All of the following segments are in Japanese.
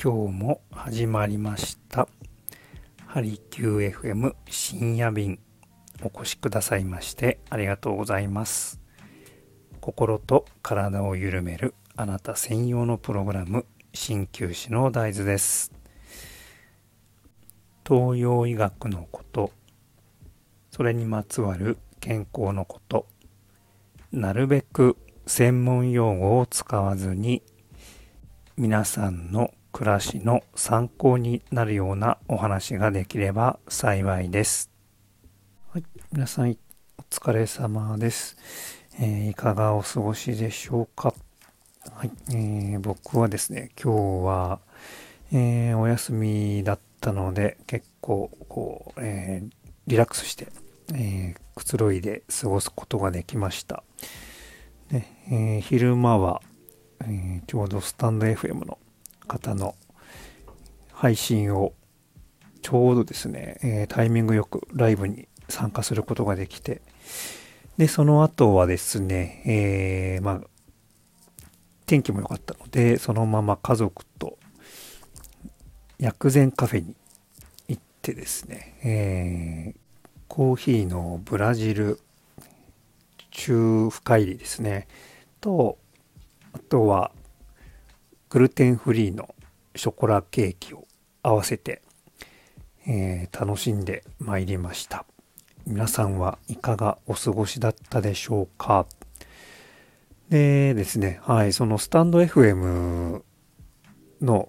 今日も始まりました。ハリキュー FM 深夜便お越しくださいましてありがとうございます。心と体を緩めるあなた専用のプログラム鍼灸師の大豆です。東洋医学のことそれにまつわる健康のことなるべく専門用語を使わずに皆さんの暮らしの参考になるようなお話ができれば幸いです。はい、皆さんお疲れ様です、えー、いかがお過ごしでしょうか？はい、えー、僕はですね、今日は、えー、お休みだったので結構こう、えリラックスして、えくつろいで過ごすことができました。でえ昼間は、えちょうどスタンド FM の方の配信をちょうどですね、えー、タイミングよくライブに参加することができて、で、その後はですね、えー、まあ、天気も良かったので、そのまま家族と薬膳カフェに行ってですね、えー、コーヒーのブラジル中深入りですね、と、あとはグルテンフリーのショコラケーキを合わせて、えー、楽しんでまいりました。皆さんはいかがお過ごしだったでしょうか？でですね、はい、そのスタンド FM の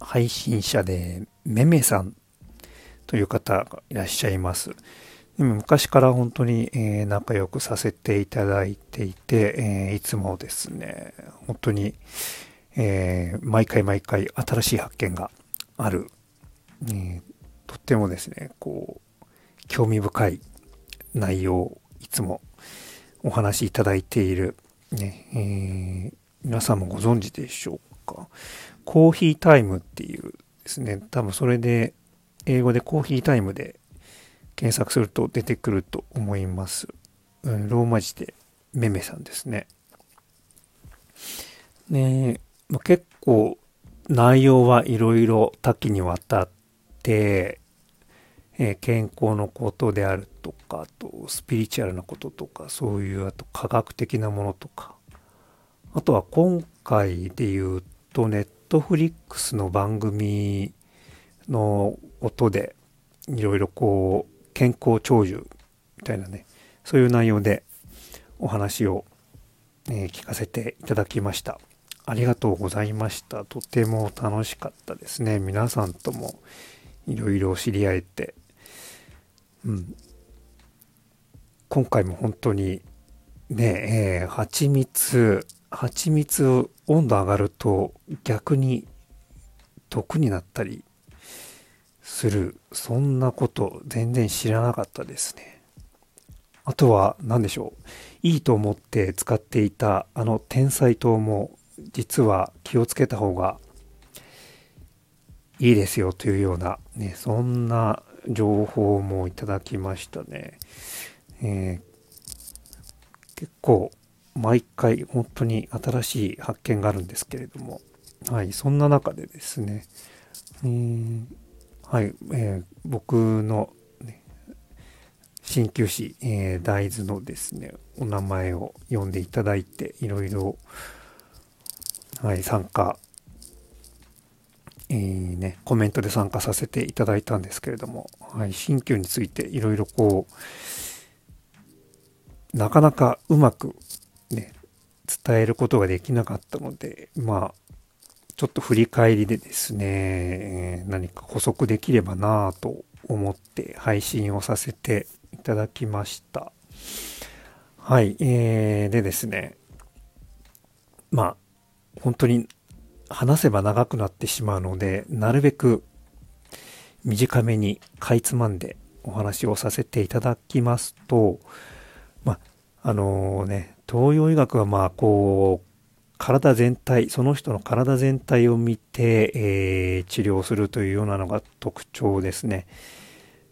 配信者でめめさんという方がいらっしゃいます。でも昔から本当に、え、仲良くさせていただいていて、え、いつもですね、本当に、え、毎回毎回新しい発見がある、えー、とってもですね、こう、興味深い内容をいつもお話しいただいている、ね、え、皆さんもご存知でしょうか？コーヒータイムっていうですね、多分それで、英語でコーヒータイムで検索すると出てくると思います。ローマ字でめめさんですね。ねまあ、結構内容はいろいろ多岐にわたって、えー、健康のことであるとか、あとスピリチュアルなこととか、そういうあと科学的なものとか、あとは今回で言うとネットフリックスの番組の音でいろいろこう健康長寿みたいなね、そういう内容でお話を、えー、聞かせていただきました。ありがとうございました。とても楽しかったですね。皆さんともいろいろ知り合えて。うん。今回も本当にね、えー、蜂蜜、蜂蜜温度上がると逆に毒になったりする。そんなこと全然知らなかったですね。あとは何でしょう。いいと思って使っていたあの天才糖も実は気をつけた方がいいですよというような、ね、そんな情報もいただきましたね。えー、結構毎回本当に新しい発見があるんですけれども、はい、そんな中でですね、えー、はい、えー、僕の、鍼灸師、え、大豆のですね、お名前を呼んでいただいて、いろいろはい、参加、えー、ね、コメントで参加させていただいたんですけれども、はい、新旧についていろいろこう、なかなかうまくね、伝えることができなかったので、まあ、ちょっと振り返りでですね、何か補足できればなぁと思って配信をさせていただきました。はい、えー、でですね、まあ、本当に話せば長くなってしまうので、なるべく短めにかいつまんでお話をさせていただきますと、まあ、あのね、東洋医学はまあ、こう、体全体、その人の体全体を見て、えー、治療するというようなのが特徴ですね。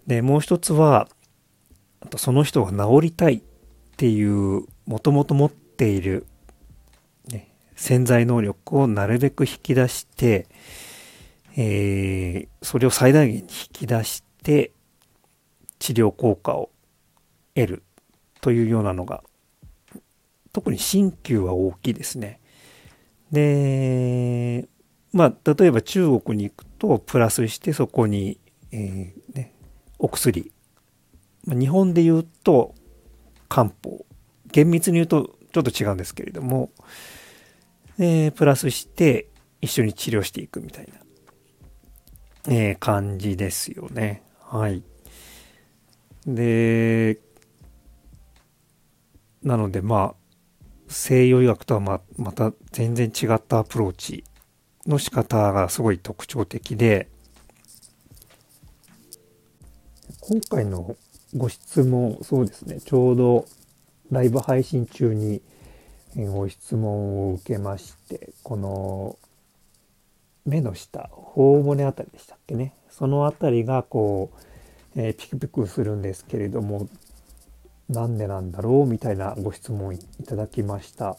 で、もう一つは、その人が治りたいっていう、もともと持っている潜在能力をなるべく引き出して、えー、それを最大限に引き出して治療効果を得るというようなのが特に鍼灸は大きいですね。で、まあ、例えば中国に行くとプラスしてそこに、えーね、お薬日本で言うと漢方厳密に言うとちょっと違うんですけれども、え、プラスして一緒に治療していくみたいな、えー、感じですよね。はい。で、なのでまあ、西洋医学とはままた全然違ったアプローチの仕方がすごい特徴的で、今回のご質問、そうですね、ちょうどライブ配信中にご質問を受けまして、この目の下、頬骨あたりでしたっけね。そのあたりがこう、えー、ピクピクするんですけれども、なんでなんだろうみたいなご質問いただきました。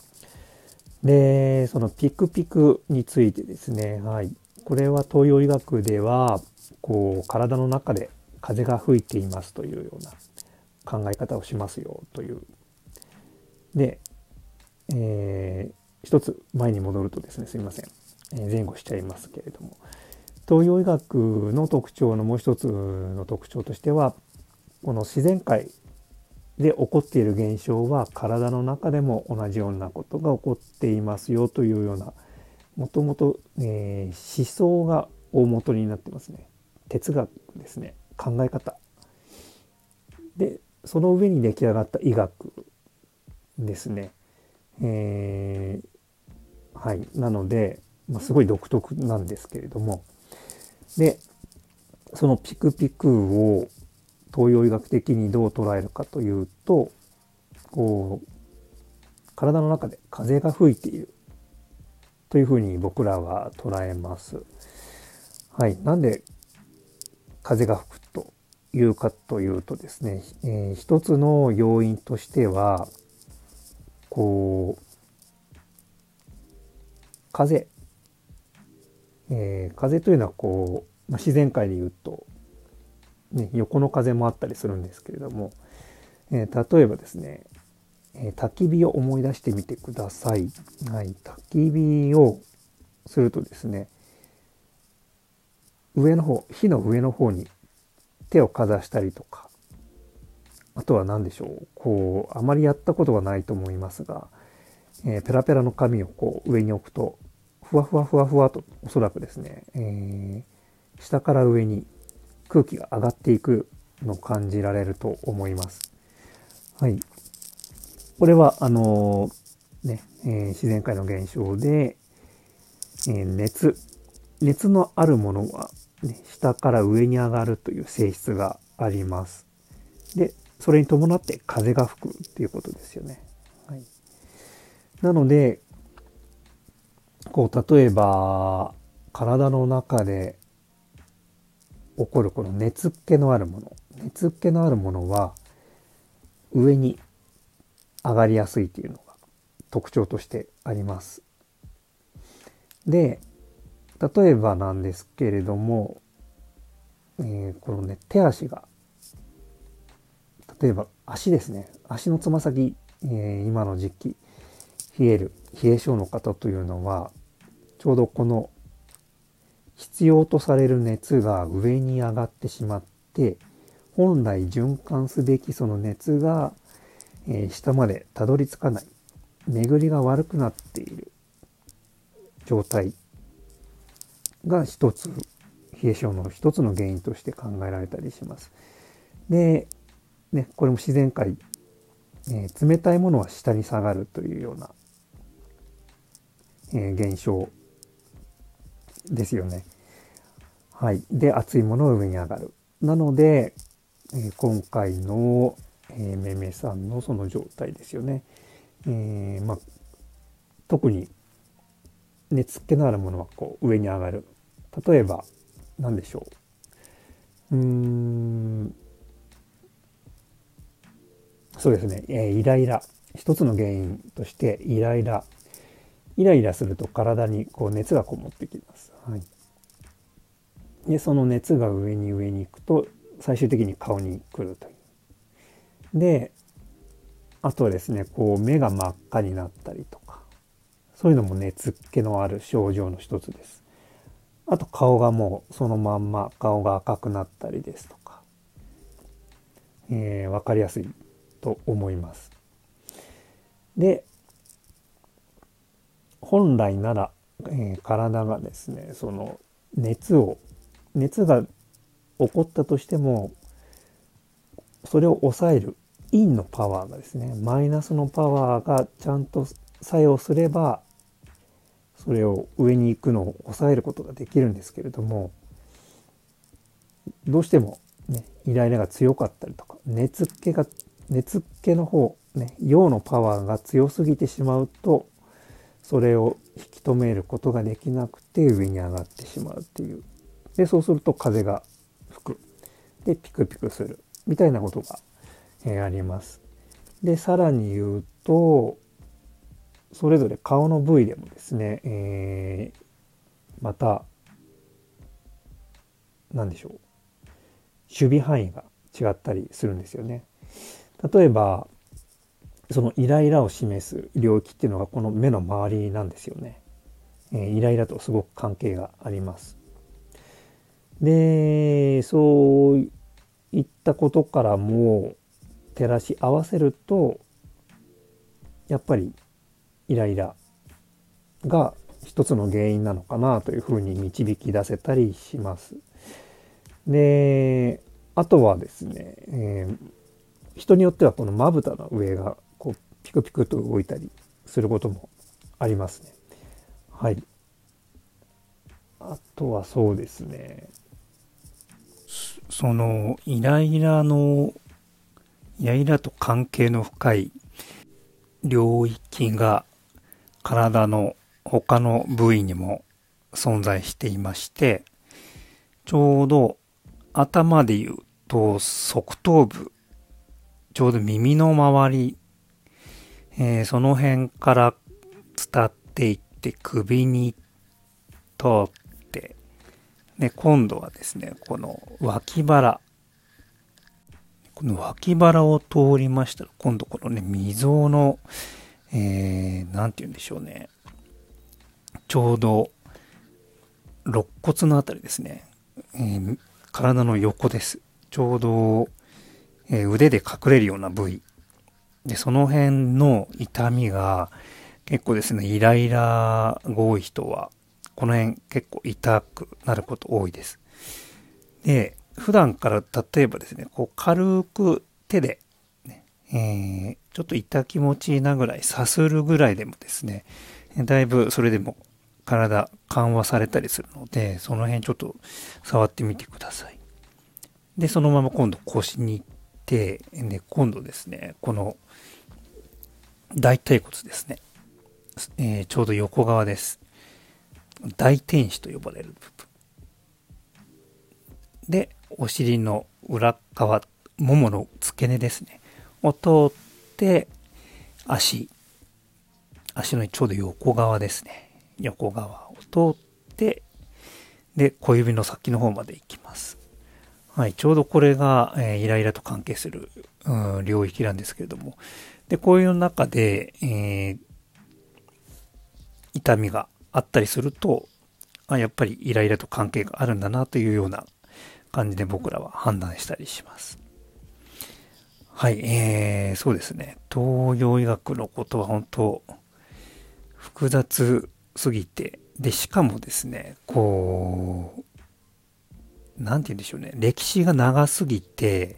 で、そのピクピクについてですね、はい。これは東洋医学では、こう、体の中で風が吹いていますというような考え方をしますよという。で、えー、一つ前に戻るとですね、すいません。え前後しちゃいますけれども、東洋医学の特徴のもう一つの特徴としては、この自然界で起こっている現象は体の中でも同じようなことが起こっていますよというようなもともと思想が大元になってますね。哲学ですね。考え方。でその上に出来上がった医学ですね、えー、はい。なので、まあ、すごい独特なんですけれども。でそのピクピクを東洋医学的にどう捉えるかというとこう体の中で風が吹いているというふうに僕らは捉えます。はい。なんで風が吹くというかというとですね、えー、一つの要因としては、こう、風、えー、風というのはこう、まあ、自然界で言うと、ね、横の風もあったりするんですけれども、えー、例えばですね、え焚き火を思い出してみてください。はい、焚き火をするとですね、上の方、火の上の方に手をかざしたりとか、あとは何でしょう、こう、あまりやったことがないと思いますが、えー、ペラペラの紙をこう上に置くと、ふわふわふわふわと、おそらくですね、えー、下から上に空気が上がっていくのを感じられると思います。はい。これは、あのー、ね、えー、自然界の現象で、えー、熱、熱のあるものはね、下から上に上がるという性質があります。で、それに伴って風が吹くっていうことですよね。はい、なので、こう、例えば、体の中で起こるこの熱っ気のあるもの。熱っ気のあるものは、上に上がりやすいというのが特徴としてあります。で、例えばなんですけれども、えー、このね、手足が、例えば足ですね、足のつま先、えー、今の時期、冷える、冷え性の方というのは、ちょうどこの必要とされる熱が上に上がってしまって、本来循環すべきその熱が、え、下までたどり着かない、巡りが悪くなっている状態が一つ、冷え性の一つの原因として考えられたりします。で、ね、これも自然界、えー、冷たいものは下に下がるというような、えー、現象ですよね。はい。で、熱いものは上に上がる。なので、え、今回の、えー、めめさんのその状態ですよね。えー、まあ、特に熱っ気のあるものはこう上に上がる。例えば、何でしょう。うーん、そうですね、えー、イライラ。一つの原因としてイライラ。イライラすると体にこう熱がこもってきます。はい。でその熱が上に上に行くと最終的に顔に来るという。であとはですねこう目が真っ赤になったりとかそういうのも熱気のある症状の一つです。あと顔がもうそのまんま顔が赤くなったりですとか、えー、分かりやすいと思います。で本来なら、えー、体がですねその熱を熱が起こったとしてもそれを抑える陰のパワーがですねマイナスのパワーがちゃんと作用すればそれを上に行くのを抑えることができるんですけれどもどうしてもねイライラが強かったりとか熱気が熱気の方ね陽のパワーが強すぎてしまうとそれを引き止めることができなくて上に上がってしまうっていうでそうすると風が吹く。でピクピクする。みたいなことが、えー、あります。でさらに言うとそれぞれ顔の部位でもですね、えー、また何でしょう。守備範囲が違ったりするんですよね。例えばそのイライラを示す領域っていうのがこの目の周りなんですよね。えー、イライラとすごく関係があります。で、そういったことからも照らし合わせると、やっぱりイライラが一つの原因なのかなというふうに導き出せたりします。で、あとはですね、えー、人によってはこのまぶたの上がこうピクピクと動いたりすることもありますね。はい。あとはそうですね。そのイライラの、イライラと関係の深い領域が体の他の部位にも存在していまして、ちょうど頭で言うと側頭部、ちょうど耳の周りえー、その辺から伝っていって首に通っ、で、今度はですね、この脇腹。この脇腹を通りましたら、今度このね、溝の、えー、なんて言うんでしょうね。ちょうど、肋骨のあたりですね。えー、体の横です。ちょうど、えー、腕で隠れるような部位で、その辺の痛みが結構ですね、イライラが多い人は、この辺結構痛くなること多いです。で、普段から例えばですね、こう軽く手で、ね、えー、ちょっと痛気持ちいいなぐらいさするぐらいでもですね、だいぶそれでも体緩和されたりするので、その辺ちょっと触ってみてください。で、そのまま今度腰に行って、で、今度ですね、この大腿骨ですね。えー、ちょうど横側です。大天使と呼ばれる部分。で、お尻の裏側、ももの付け根ですね。を通って、足。足のちょうど横側ですね。横側を通って、で、小指の先の方まで行きます。はい、ちょうどこれが、えー、イライラと関係する、うん、領域なんですけれども、で、こういう中で、えー、痛みがあったりすると、あ、やっぱりイライラと関係があるんだなというような感じで僕らは判断したりします。はい、えー、そうですね。東洋医学のことは本当複雑すぎて、で、しかもですね、こう、なんて言うんでしょうね。歴史が長すぎて、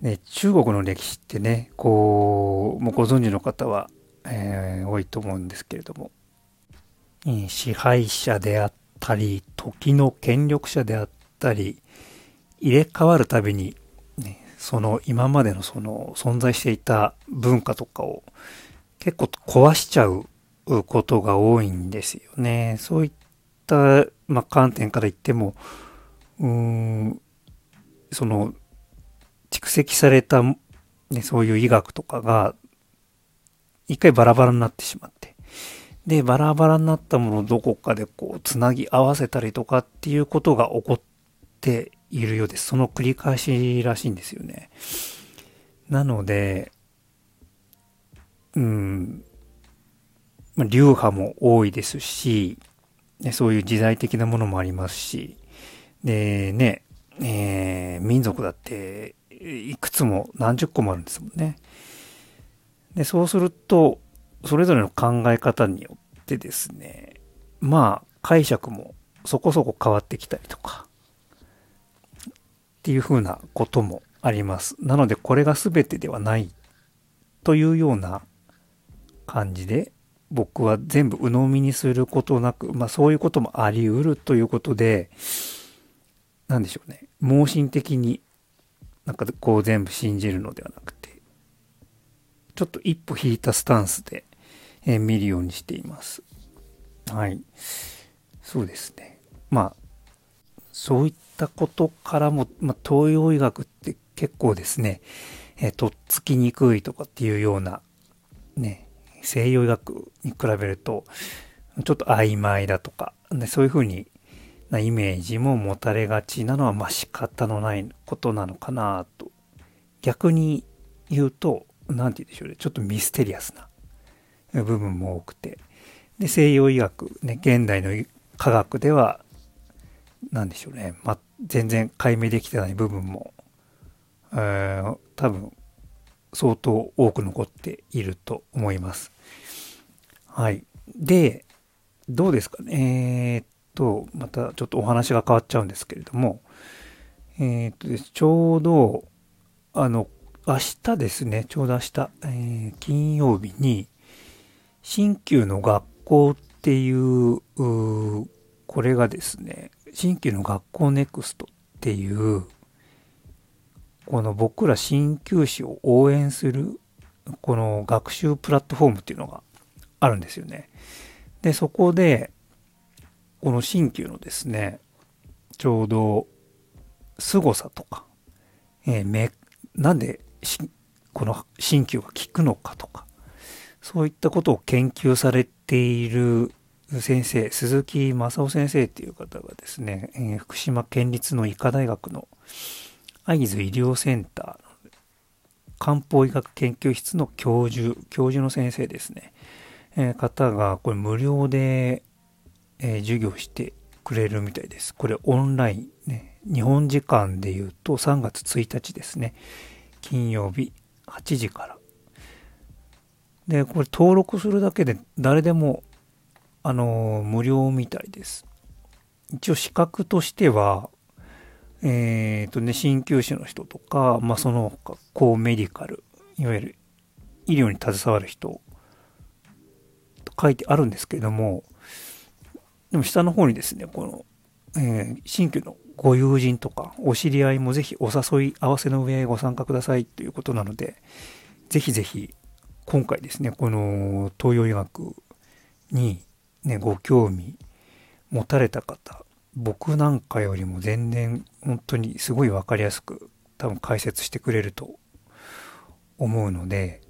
ね、中国の歴史ってね、こう、もうご存知の方は、えー、多いと思うんですけれども、支配者であったり、時の権力者であったり、入れ替わるたびに、ね、その今までのその存在していた文化とかを結構壊しちゃうことが多いんですよね。そういった、まあ、観点から言っても、うん、その蓄積された、ね、そういう医学とかが、一回バラバラになってしまって、で、バラバラになったものをどこかでこう、つなぎ合わせたりとかっていうことが起こっているようです。その繰り返しらしいんですよね。なので、うん、ま、流派も多いですし、ね、そういう時代的なものもありますし、でね、えー、民族だっていくつも何十個もあるんですもんね。で、そうすると、それぞれの考え方によってですね、まあ解釈もそこそこ変わってきたりとか、っていうふうなこともあります。なのでこれが全てではないというような感じで僕は全部鵜呑みにすることなく、まあそういうこともあり得るということで、なんでしょうね。盲信的になんかこう全部信じるのではなくて、ちょっと一歩引いたスタンスで、えー、見るようにしています。はい。そうですね。まあ、そういったことからも、まあ、東洋医学って結構ですね、えー、とっつきにくいとかっていうような、ね、西洋医学に比べると、ちょっと曖昧だとか、でそういうふうになイメージも持たれがちなのは、まあ仕方のないことなのかなと。逆に言うと、何て言うんでしょうね、ちょっとミステリアスな部分も多くて。で、西洋医学、ね、現代の科学では、何でしょうね、ま全然解明できてない部分も、えー、多分、相当多く残っていると思います。はい。で、どうですかね。えー、っと、またちょっとお話が変わっちゃうんですけれども、えー、っとです、ちょうど、あの、明日ですね、ちょうど明日、えー、金曜日に、新旧の学校っていう、うこれがですね、新旧の学校ネクストっていう、この僕ら鍼灸師を応援する、この学習プラットフォームっていうのがあるんですよね。で、そこで、この鍼灸のですね、ちょうど、凄さとか、えー、め、なんでこの鍼灸が効くのかとか、そういったことを研究されている先生、鈴木正夫先生っていう方がですね、えー、福島県立の医科大学の会津医療センター漢方医学研究室の教授、教授の先生ですね、えー、方がこれ無料で、えー、授業してくれるみたいです。これオンラインね、日本時間で言うと3月1日ですね。金曜日8時から。で、これ登録するだけで誰でも、あの、無料みたいです。一応資格としては、えっ、ー、とね、鍼灸師の人とか、まあ、その他、高メディカル、いわゆる医療に携わる人と書いてあるんですけれども、でも下の方にですね、この、えー、鍼灸のご友人とかお知り合いもぜひお誘い合わせの上へご参加くださいということなので、ぜひぜひ今回ですね、この東洋医学にね、ご興味持たれた方、僕なんかよりも全然本当にすごいわかりやすく多分解説してくれると思うので、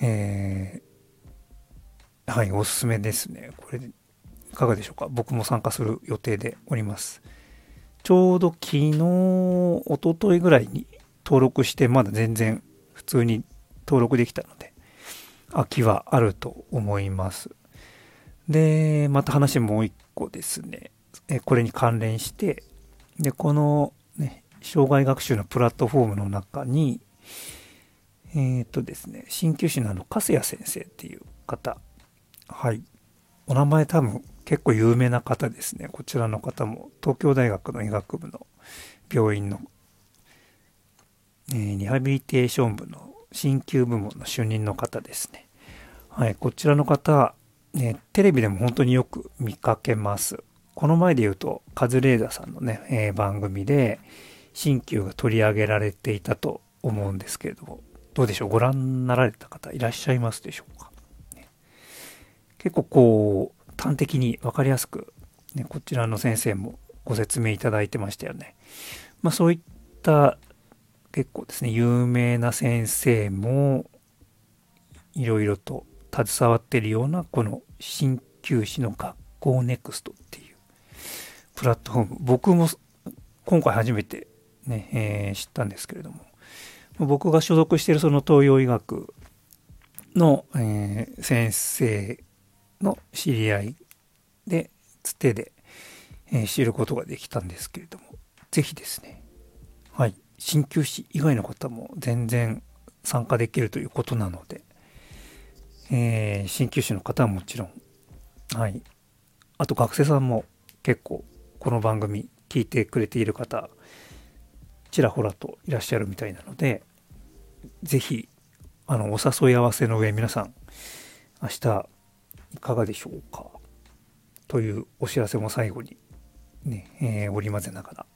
えー、はい、おすすめですね。これ、いかがでしょうか？僕も参加する予定でおります。ちょうど昨日、おとといぐらいに登録して、まだ全然普通に登録できたので、空きはあると思います。で、また話もう一個ですね。えこれに関連して、で、この、ね、障害学習のプラットフォームの中に、えっ、ー、とですね、鍼灸師のあの、粕谷先生っていう方、はい。お名前多分結構有名な方ですね。こちらの方も東京大学の医学部の病院の、えー、リハビリテーション部の鍼灸部門の主任の方ですね。はい、こちらの方、ね、テレビでも本当によく見かけます。この前で言うと、カズレーザーさんのね、えー、番組で、鍼灸が取り上げられていたと思うんですけれども、どうでしょう？ご覧になられた方いらっしゃいますでしょうか、ね、結構こう、端的に分かりやすく、ね、こちらの先生もご説明いただいてましたよね。まあそういった結構ですね、有名な先生もいろいろと携わっているようなこの鍼灸師の学校ネクストっていうプラットフォーム。僕も今回初めてね、えー、知ったんですけれども僕が所属しているその東洋医学の、えー、先生の知り合いでつてで、えー、知ることができたんですけれども是非ですねはい。鍼灸師以外の方も全然参加できるということなので、えー、鍼灸師の方はもちろんはい。あと学生さんも結構この番組聞いてくれている方ちらほらといらっしゃるみたいなので是非あのお誘い合わせの上皆さん明日いかがでしょうかというお知らせも最後にね、えー、織り交ぜながら。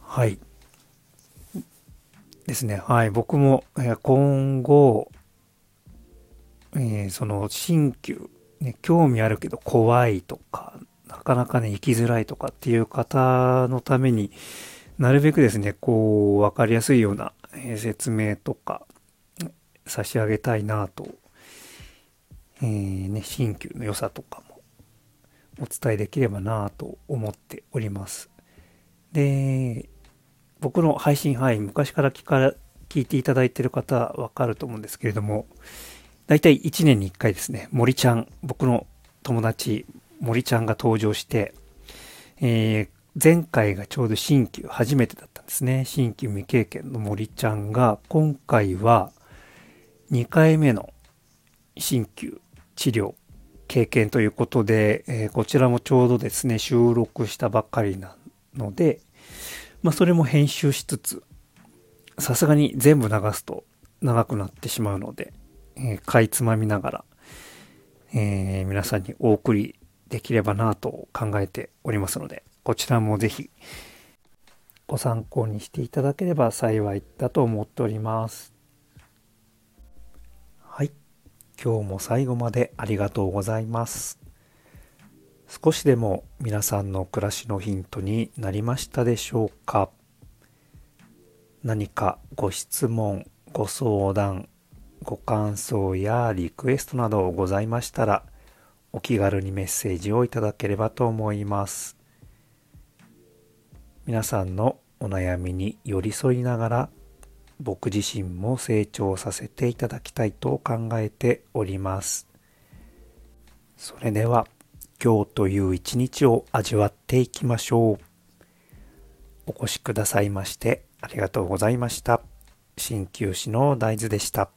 はい。ですねはい僕も、え、今後、えー、その新旧ね、興味あるけど怖いとか、なかなかね、生きづらいとかっていう方のために、なるべくですね、こう、わかりやすいようなえ説明とか差し上げたいなと、えー、ね、新旧の良さとかもお伝えできればなと思っております。で、僕の配信、はい、昔から聞か聞いていただいている方わかると思うんですけれども、大体1年に1回ですね、森ちゃん、僕の友達、森ちゃんが登場して、えー、前回がちょうど新旧初めてだったんですね。新旧未経験の森ちゃんが、今回は2回目の新旧治療経験ということで、えー、こちらもちょうどですね、収録したばっかりなので、まあそれも編集しつつ、さすがに全部流すと長くなってしまうので、えー、かいつまみながら、えー、皆さんにお送りできればなと考えておりますので、こちらもぜひご参考にしていただければ幸いだと思っております。はい。今日も最後までありがとうございます。少しでも皆さんの暮らしのヒントになりましたでしょうか？何かご質問、ご相談、ご感想やリクエストなどございましたら、お気軽にメッセージをいただければと思います。皆さんのお悩みに寄り添いながら、僕自身も成長させていただきたいと考えております。それでは、今日という一日を味わっていきましょう。お越しくださいましてありがとうございました。鍼灸師の大豆でした。